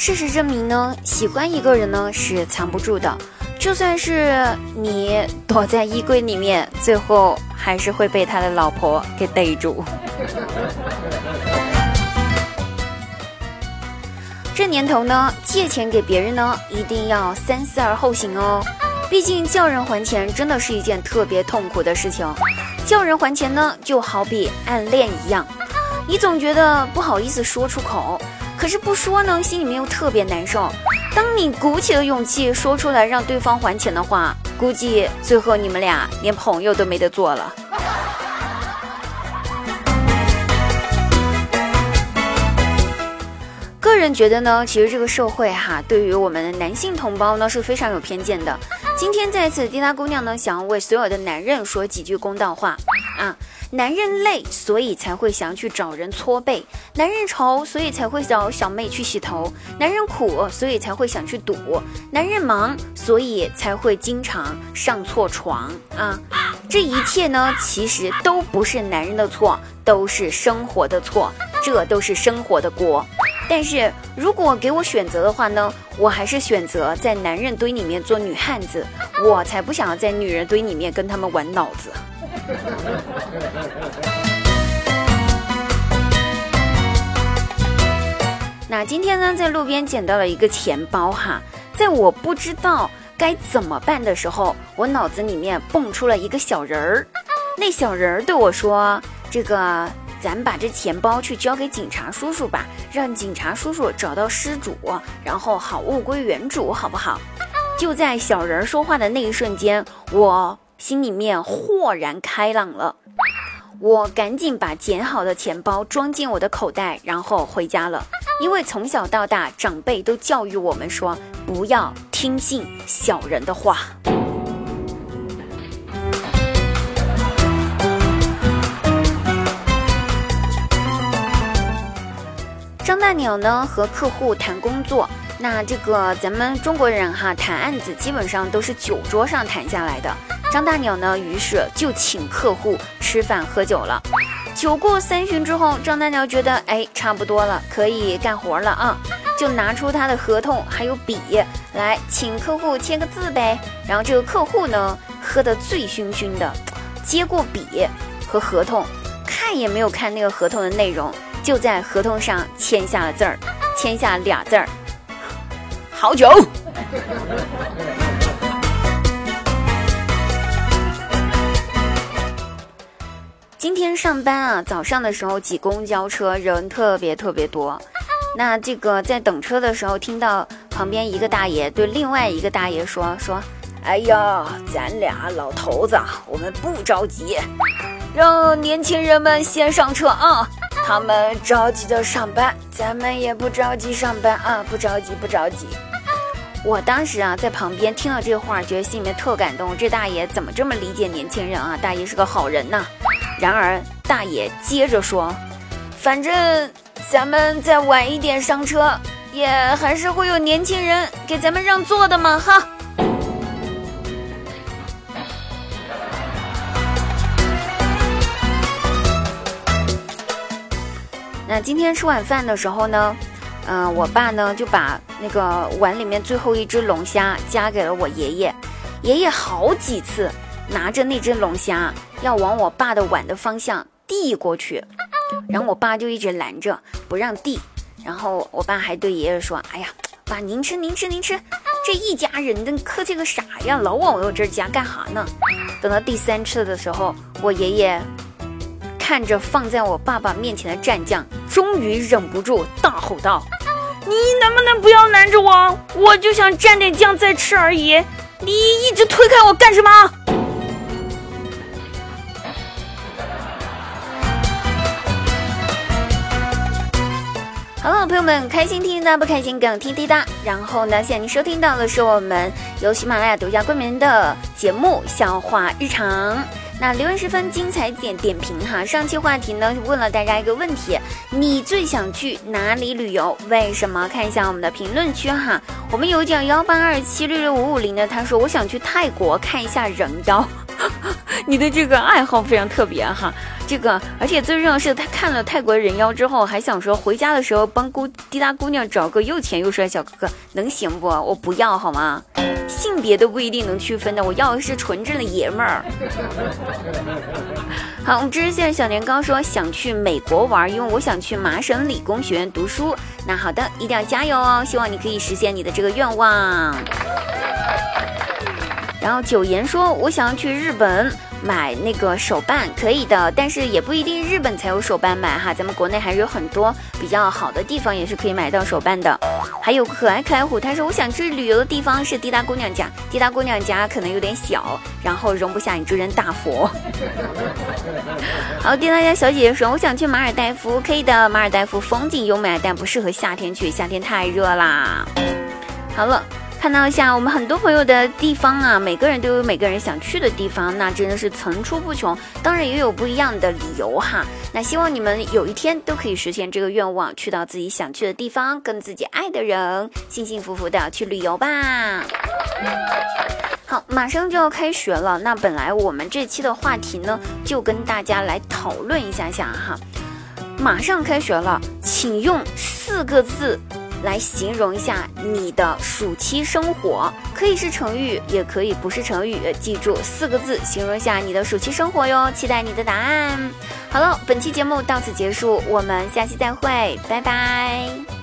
事实证明呢，喜欢一个人呢是藏不住的，就算是你躲在衣柜里面，最后还是会被他的老婆给逮住。这年头呢，借钱给别人呢，一定要三思而后行哦。毕竟叫人还钱真的是一件特别痛苦的事情。叫人还钱呢，就好比暗恋一样，你总觉得不好意思说出口，可是不说呢，心里面又特别难受。当你鼓起了勇气说出来让对方还钱的话，估计最后你们俩连朋友都没得做了。个人觉得呢，其实这个社会哈，对于我们的男性同胞呢是非常有偏见的。今天在此，滴答姑娘呢想要为所有的男人说几句公道话啊！男人累，所以才会想去找人搓背；男人愁，所以才会找小妹去洗头；男人苦，所以才会想去赌；男人忙，所以才会经常上错床啊！这一切呢，其实都不是男人的错，都是生活的错，这都是生活的锅。但是如果给我选择的话呢，我还是选择在男人堆里面做女汉子，我才不想要在女人堆里面跟他们玩脑子。那今天呢，在路边捡到了一个钱包哈，在我不知道该怎么办的时候，我脑子里面蹦出了一个小人儿，那小人儿对我说：“这个。”咱把这钱包去交给警察叔叔吧，让警察叔叔找到失主，然后好物归原主，好不好？就在小人说话的那一瞬间，我心里面豁然开朗了。我赶紧把捡好的钱包装进我的口袋，然后回家了。因为从小到大，长辈都教育我们说，不要听信小人的话。张大鸟呢和客户谈工作，那这个咱们中国人哈谈案子基本上都是酒桌上谈下来的。张大鸟呢于是就请客户吃饭喝酒了。酒过三巡之后，张大鸟觉得哎差不多了，可以干活了啊，就拿出他的合同还有笔来请客户签个字呗。然后这个客户呢喝得醉醺醺的，接过笔和合同，看也没有看那个合同的内容。就在合同上签下了字儿，签下俩字儿，好酒。今天上班啊，早上的时候挤公交车，人特别特别多。那这个在等车的时候，听到旁边一个大爷对另外一个大爷说：“说，哎呀，咱俩老头子，我们不着急，让年轻人们先上车啊。”他们着急的上班，咱们也不着急上班啊！不着急，不着急。我当时啊，在旁边听了这话，觉得心里面特感动。这大爷怎么这么理解年轻人啊？大爷是个好人呐。然而，大爷接着说：“反正咱们再晚一点上车，也还是会有年轻人给咱们让座的嘛，哈。”那今天吃晚饭的时候呢，嗯，我爸呢就把那个碗里面最后一只龙虾夹给了我爷爷，爷爷好几次拿着那只龙虾要往我爸的碗的方向递过去，然后我爸就一直拦着不让递，然后我爸还对爷爷说：“哎呀，爸您吃您吃您吃，这一家人的客气个啥呀，老往我这儿夹干哈呢？”等到第三次的时候，我爷爷。看着放在我爸爸面前的蘸酱，终于忍不住大吼道：“你能不能不要拦着我？我就想蘸点酱再吃而已，你一直推开我干什么？”好了，朋友们，开心听滴答，不开心更听滴答。然后呢，现在您收听到的是我们由喜马拉雅独家冠名的节目《笑话日常》。那留言十分精彩点点评哈，上期话题呢问了大家一个问题，你最想去哪里旅游？为什么？看一下我们的评论区哈，我们有讲幺八二七六六五五零的，他说我想去泰国看一下人妖，你的这个爱好非常特别哈。这个，而且最重要是他看了泰国人妖之后，还想说回家的时候帮姑滴答姑娘找个又甜又帅小哥哥，能行不？我不要好吗？性别都不一定能区分的，我要的是纯正的爷们儿。好，我们知县小年糕说想去美国玩，因为我想去麻省理工学院读书。那好的，一定要加油哦！希望你可以实现你的这个愿望。然后九言说，我想要去日本。买那个手办可以的，但是也不一定日本才有手办买哈，咱们国内还是有很多比较好的地方，也是可以买到手办的。还有可爱可爱虎，他说我想去旅游的地方是滴答姑娘家，滴答姑娘家可能有点小，然后容不下你这尊大佛。好，滴答家小姐姐说我想去马尔代夫，可以的，马尔代夫风景优美，但不适合夏天去，夏天太热啦。好了。看到一下我们很多朋友的地方啊，每个人都有每个人想去的地方，那真的是层出不穷。当然也有不一样的理由哈。那希望你们有一天都可以实现这个愿望，去到自己想去的地方，跟自己爱的人幸幸福福的去旅游吧。好，马上就要开学了，那本来我们这期的话题呢，就跟大家来讨论一下下哈。马上开学了，请用四个字。来形容一下你的暑期生活，可以是成语，也可以不是成语。记住四个字，形容一下你的暑期生活哟。期待你的答案。好了，本期节目到此结束，我们下期再会，拜拜。